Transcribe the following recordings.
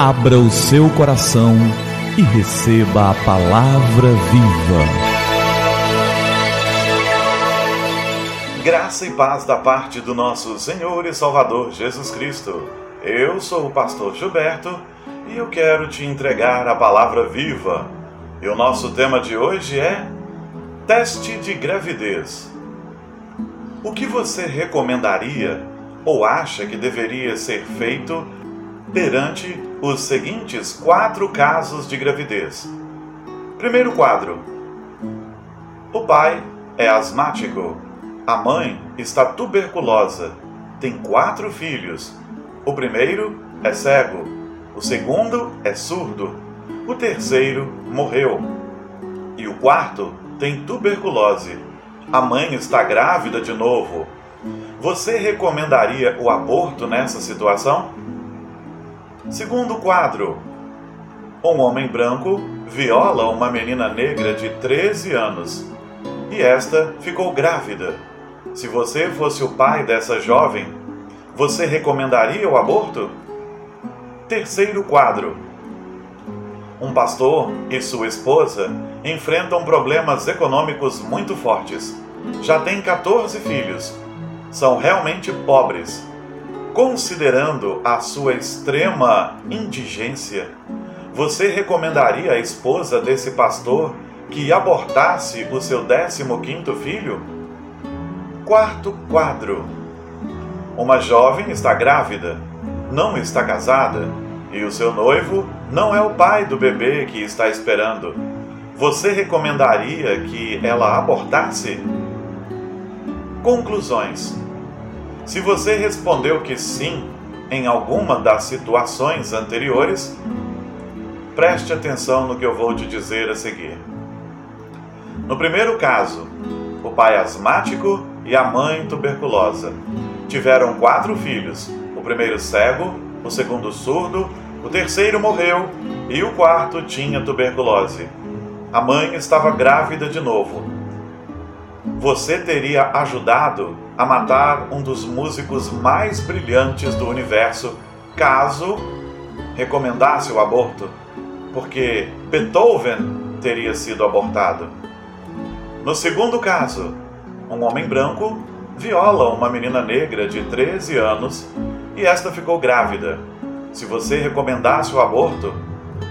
Abra o seu coração e receba a palavra viva. Graça e paz da parte do nosso Senhor e Salvador Jesus Cristo. Eu sou o pastor Gilberto e eu quero te entregar a palavra viva. E o nosso tema de hoje é Teste de gravidez. O que você recomendaria ou acha que deveria ser feito perante os seguintes quatro casos de gravidez? Primeiro quadro: o pai é asmático, a mãe está tuberculosa, tem quatro filhos. O primeiro é cego, o segundo é surdo, o terceiro morreu e o quarto tem tuberculose. A mãe está grávida de novo. Você recomendaria o aborto nessa situação? Segundo quadro: Um homem branco viola uma menina negra de 13 anos e esta ficou grávida. Se você fosse o pai dessa jovem, você recomendaria o aborto? Terceiro quadro: Um pastor e sua esposa enfrentam problemas econômicos muito fortes. Já têm 14 filhos. São realmente pobres. Considerando a sua extrema indigência, você recomendaria à esposa desse pastor que abortasse o seu 15º filho? Quarto quadro. Uma jovem está grávida, não está casada, e o seu noivo não é o pai do bebê que está esperando você recomendaria que ela abortasse? Conclusões: Se você respondeu que sim em alguma das situações anteriores, preste atenção no que eu vou te dizer a seguir. No primeiro caso, o pai asmático e a mãe tuberculosa tiveram quatro filhos: o primeiro cego, o segundo surdo, o terceiro morreu e o quarto tinha tuberculose a mãe estava grávida de novo. Você teria ajudado a matar um dos músicos mais brilhantes do universo caso recomendasse o aborto, porque Beethoven teria sido abortado. No segundo caso, um homem branco viola uma menina negra de 13 anos e esta ficou grávida. Se você recomendasse o aborto,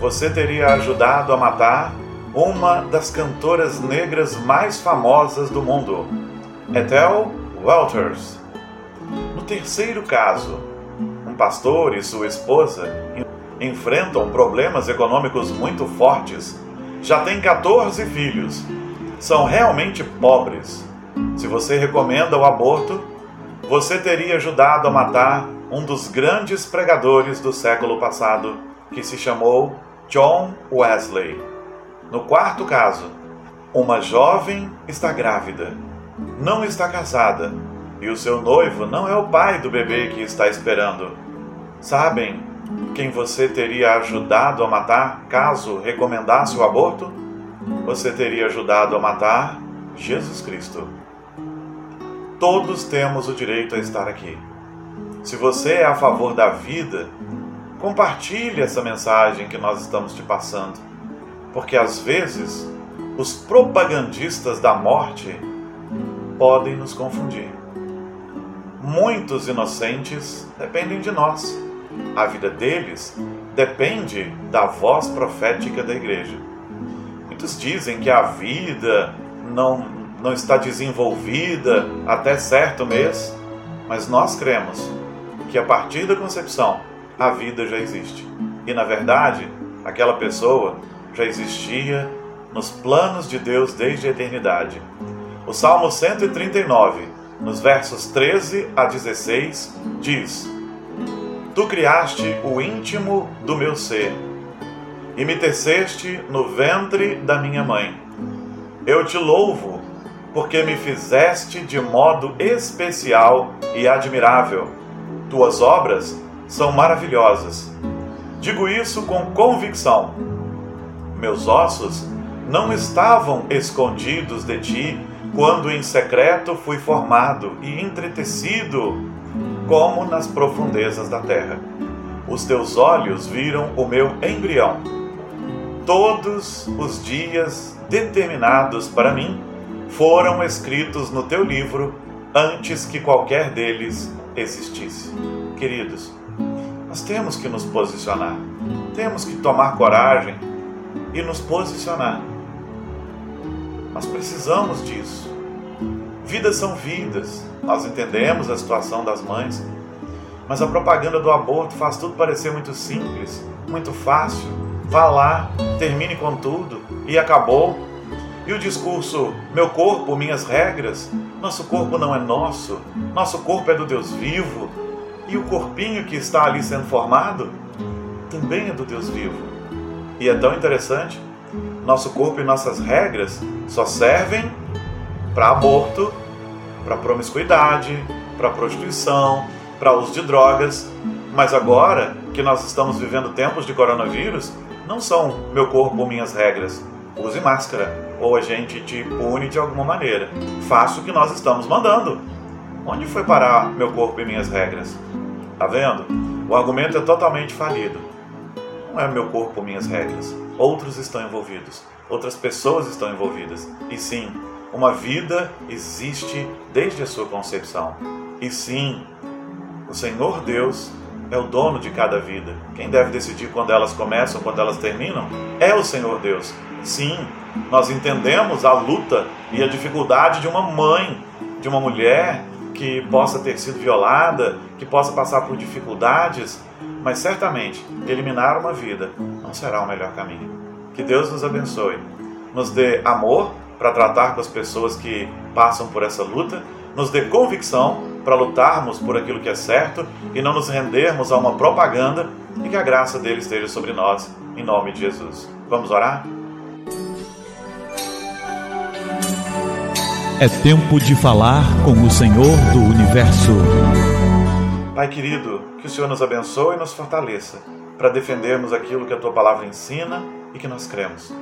você teria ajudado a matar uma das cantoras negras mais famosas do mundo, Ethel Walters. No terceiro caso, um pastor e sua esposa enfrentam problemas econômicos muito fortes. Já têm 14 filhos. São realmente pobres. Se você recomenda o aborto, você teria ajudado a matar um dos grandes pregadores do século passado, que se chamou John Wesley. No quarto caso, uma jovem está grávida, não está casada e o seu noivo não é o pai do bebê que está esperando. Sabem quem você teria ajudado a matar caso recomendasse o aborto? Você teria ajudado a matar Jesus Cristo. Todos temos o direito a estar aqui. Se você é a favor da vida, compartilhe essa mensagem que nós estamos te passando porque às vezes os propagandistas da morte podem nos confundir. Muitos inocentes dependem de nós. A vida deles depende da voz profética da igreja. Muitos dizem que a vida não, não está desenvolvida até certo mês, mas nós cremos que a partir da concepção a vida já existe. E na verdade, aquela pessoa já existia nos planos de Deus desde a eternidade. O Salmo 139, nos versos 13 a 16, diz: Tu criaste o íntimo do meu ser e me teceste no ventre da minha mãe. Eu te louvo porque me fizeste de modo especial e admirável. Tuas obras são maravilhosas. Digo isso com convicção meus ossos não estavam escondidos de ti quando em secreto fui formado e entretecido como nas profundezas da terra. os teus olhos viram o meu embrião. Todos os dias determinados para mim foram escritos no teu livro antes que qualquer deles existisse. Queridos, nós temos que nos posicionar, temos que tomar coragem e nos posicionar. Nós precisamos disso. Vidas são vidas, nós entendemos a situação das mães, mas a propaganda do aborto faz tudo parecer muito simples, muito fácil. Vá lá, termine com tudo e acabou. E o discurso, meu corpo, minhas regras, nosso corpo não é nosso, nosso corpo é do Deus vivo, e o corpinho que está ali sendo formado também é do Deus vivo. E é tão interessante, nosso corpo e nossas regras só servem para aborto, para promiscuidade, para prostituição, para uso de drogas. Mas agora que nós estamos vivendo tempos de coronavírus, não são meu corpo minhas regras. Use máscara ou a gente te pune de alguma maneira. Faça o que nós estamos mandando. Onde foi parar meu corpo e minhas regras? Tá vendo? O argumento é totalmente falido. Não é meu corpo minhas regras. Outros estão envolvidos. Outras pessoas estão envolvidas. E sim, uma vida existe desde a sua concepção. E sim, o Senhor Deus é o dono de cada vida. Quem deve decidir quando elas começam, quando elas terminam, é o Senhor Deus. Sim, nós entendemos a luta e a dificuldade de uma mãe, de uma mulher que possa ter sido violada, que possa passar por dificuldades, mas certamente eliminar uma vida não será o melhor caminho. Que Deus nos abençoe, nos dê amor para tratar com as pessoas que passam por essa luta, nos dê convicção para lutarmos por aquilo que é certo e não nos rendermos a uma propaganda e que a graça dele esteja sobre nós, em nome de Jesus. Vamos orar? É tempo de falar com o Senhor do Universo. Pai querido, que o Senhor nos abençoe e nos fortaleça para defendermos aquilo que a tua palavra ensina e que nós cremos.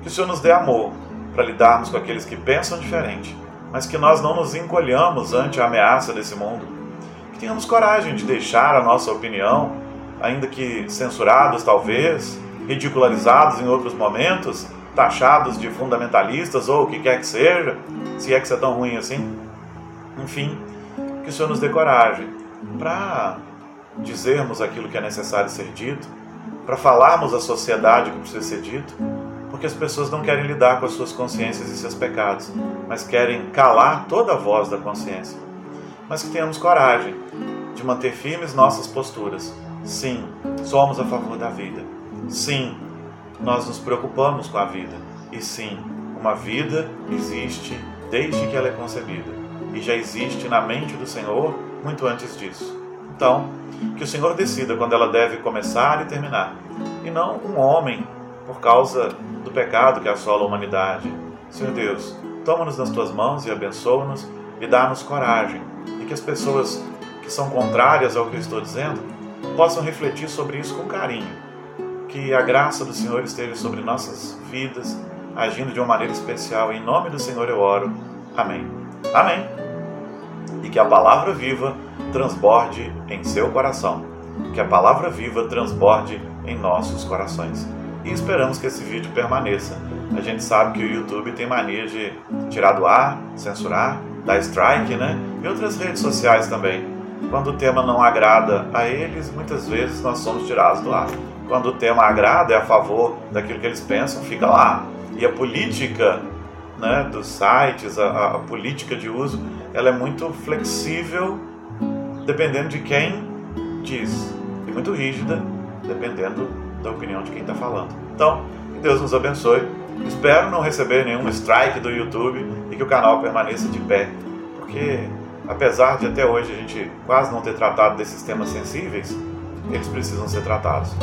Que o Senhor nos dê amor para lidarmos com aqueles que pensam diferente, mas que nós não nos encolhamos ante a ameaça desse mundo. Que tenhamos coragem de deixar a nossa opinião, ainda que censurados talvez, ridicularizados em outros momentos, taxados de fundamentalistas ou o que quer que seja, se é que isso é tão ruim assim. Enfim, que o Senhor nos dê coragem para dizermos aquilo que é necessário ser dito, para falarmos à sociedade o que precisa ser dito, porque as pessoas não querem lidar com as suas consciências e seus pecados, mas querem calar toda a voz da consciência. Mas que tenhamos coragem de manter firmes nossas posturas. Sim, somos a favor da vida. Sim, nós nos preocupamos com a vida. E sim, uma vida existe desde que ela é concebida e já existe na mente do Senhor muito antes disso. Então, que o Senhor decida quando ela deve começar e terminar, e não um homem por causa do pecado que assola a humanidade. Senhor Deus, toma-nos nas tuas mãos e abençoa-nos e dá-nos coragem, e que as pessoas que são contrárias ao que eu estou dizendo possam refletir sobre isso com carinho que a graça do Senhor esteja sobre nossas vidas, agindo de uma maneira especial. Em nome do Senhor eu oro. Amém. Amém. E que a palavra viva transborde em seu coração. Que a palavra viva transborde em nossos corações. E esperamos que esse vídeo permaneça. A gente sabe que o YouTube tem mania de tirar do ar, censurar, dar strike, né? E outras redes sociais também. Quando o tema não agrada a eles, muitas vezes nós somos tirados do ar quando o tema agrada, é a favor daquilo que eles pensam, fica lá. E a política né, dos sites, a, a política de uso, ela é muito flexível dependendo de quem diz, e muito rígida dependendo da opinião de quem está falando. Então, que Deus nos abençoe. Espero não receber nenhum strike do YouTube e que o canal permaneça de pé, porque apesar de até hoje a gente quase não ter tratado desses temas sensíveis, eles precisam ser tratados.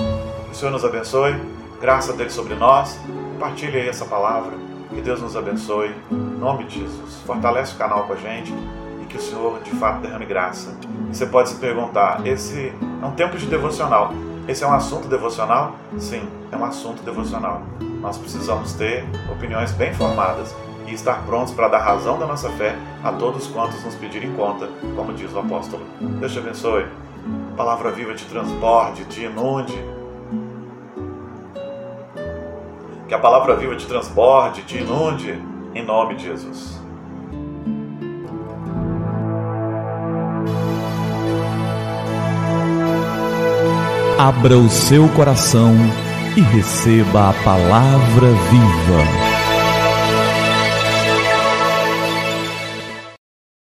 Senhor nos abençoe, graça dele sobre nós. Compartilhe aí essa palavra. Que Deus nos abençoe. Em nome de Jesus. Fortalece o canal com a gente e que o Senhor de fato derrame graça. E você pode se perguntar: esse é um tempo de devocional. Esse é um assunto devocional? Sim, é um assunto devocional. Nós precisamos ter opiniões bem formadas e estar prontos para dar razão da nossa fé a todos quantos nos pedirem conta, como diz o apóstolo. Deus te abençoe. palavra viva te transborde, te inunde. Que a palavra viva te transborde, te inunde, em nome de Jesus. Abra o seu coração e receba a palavra viva.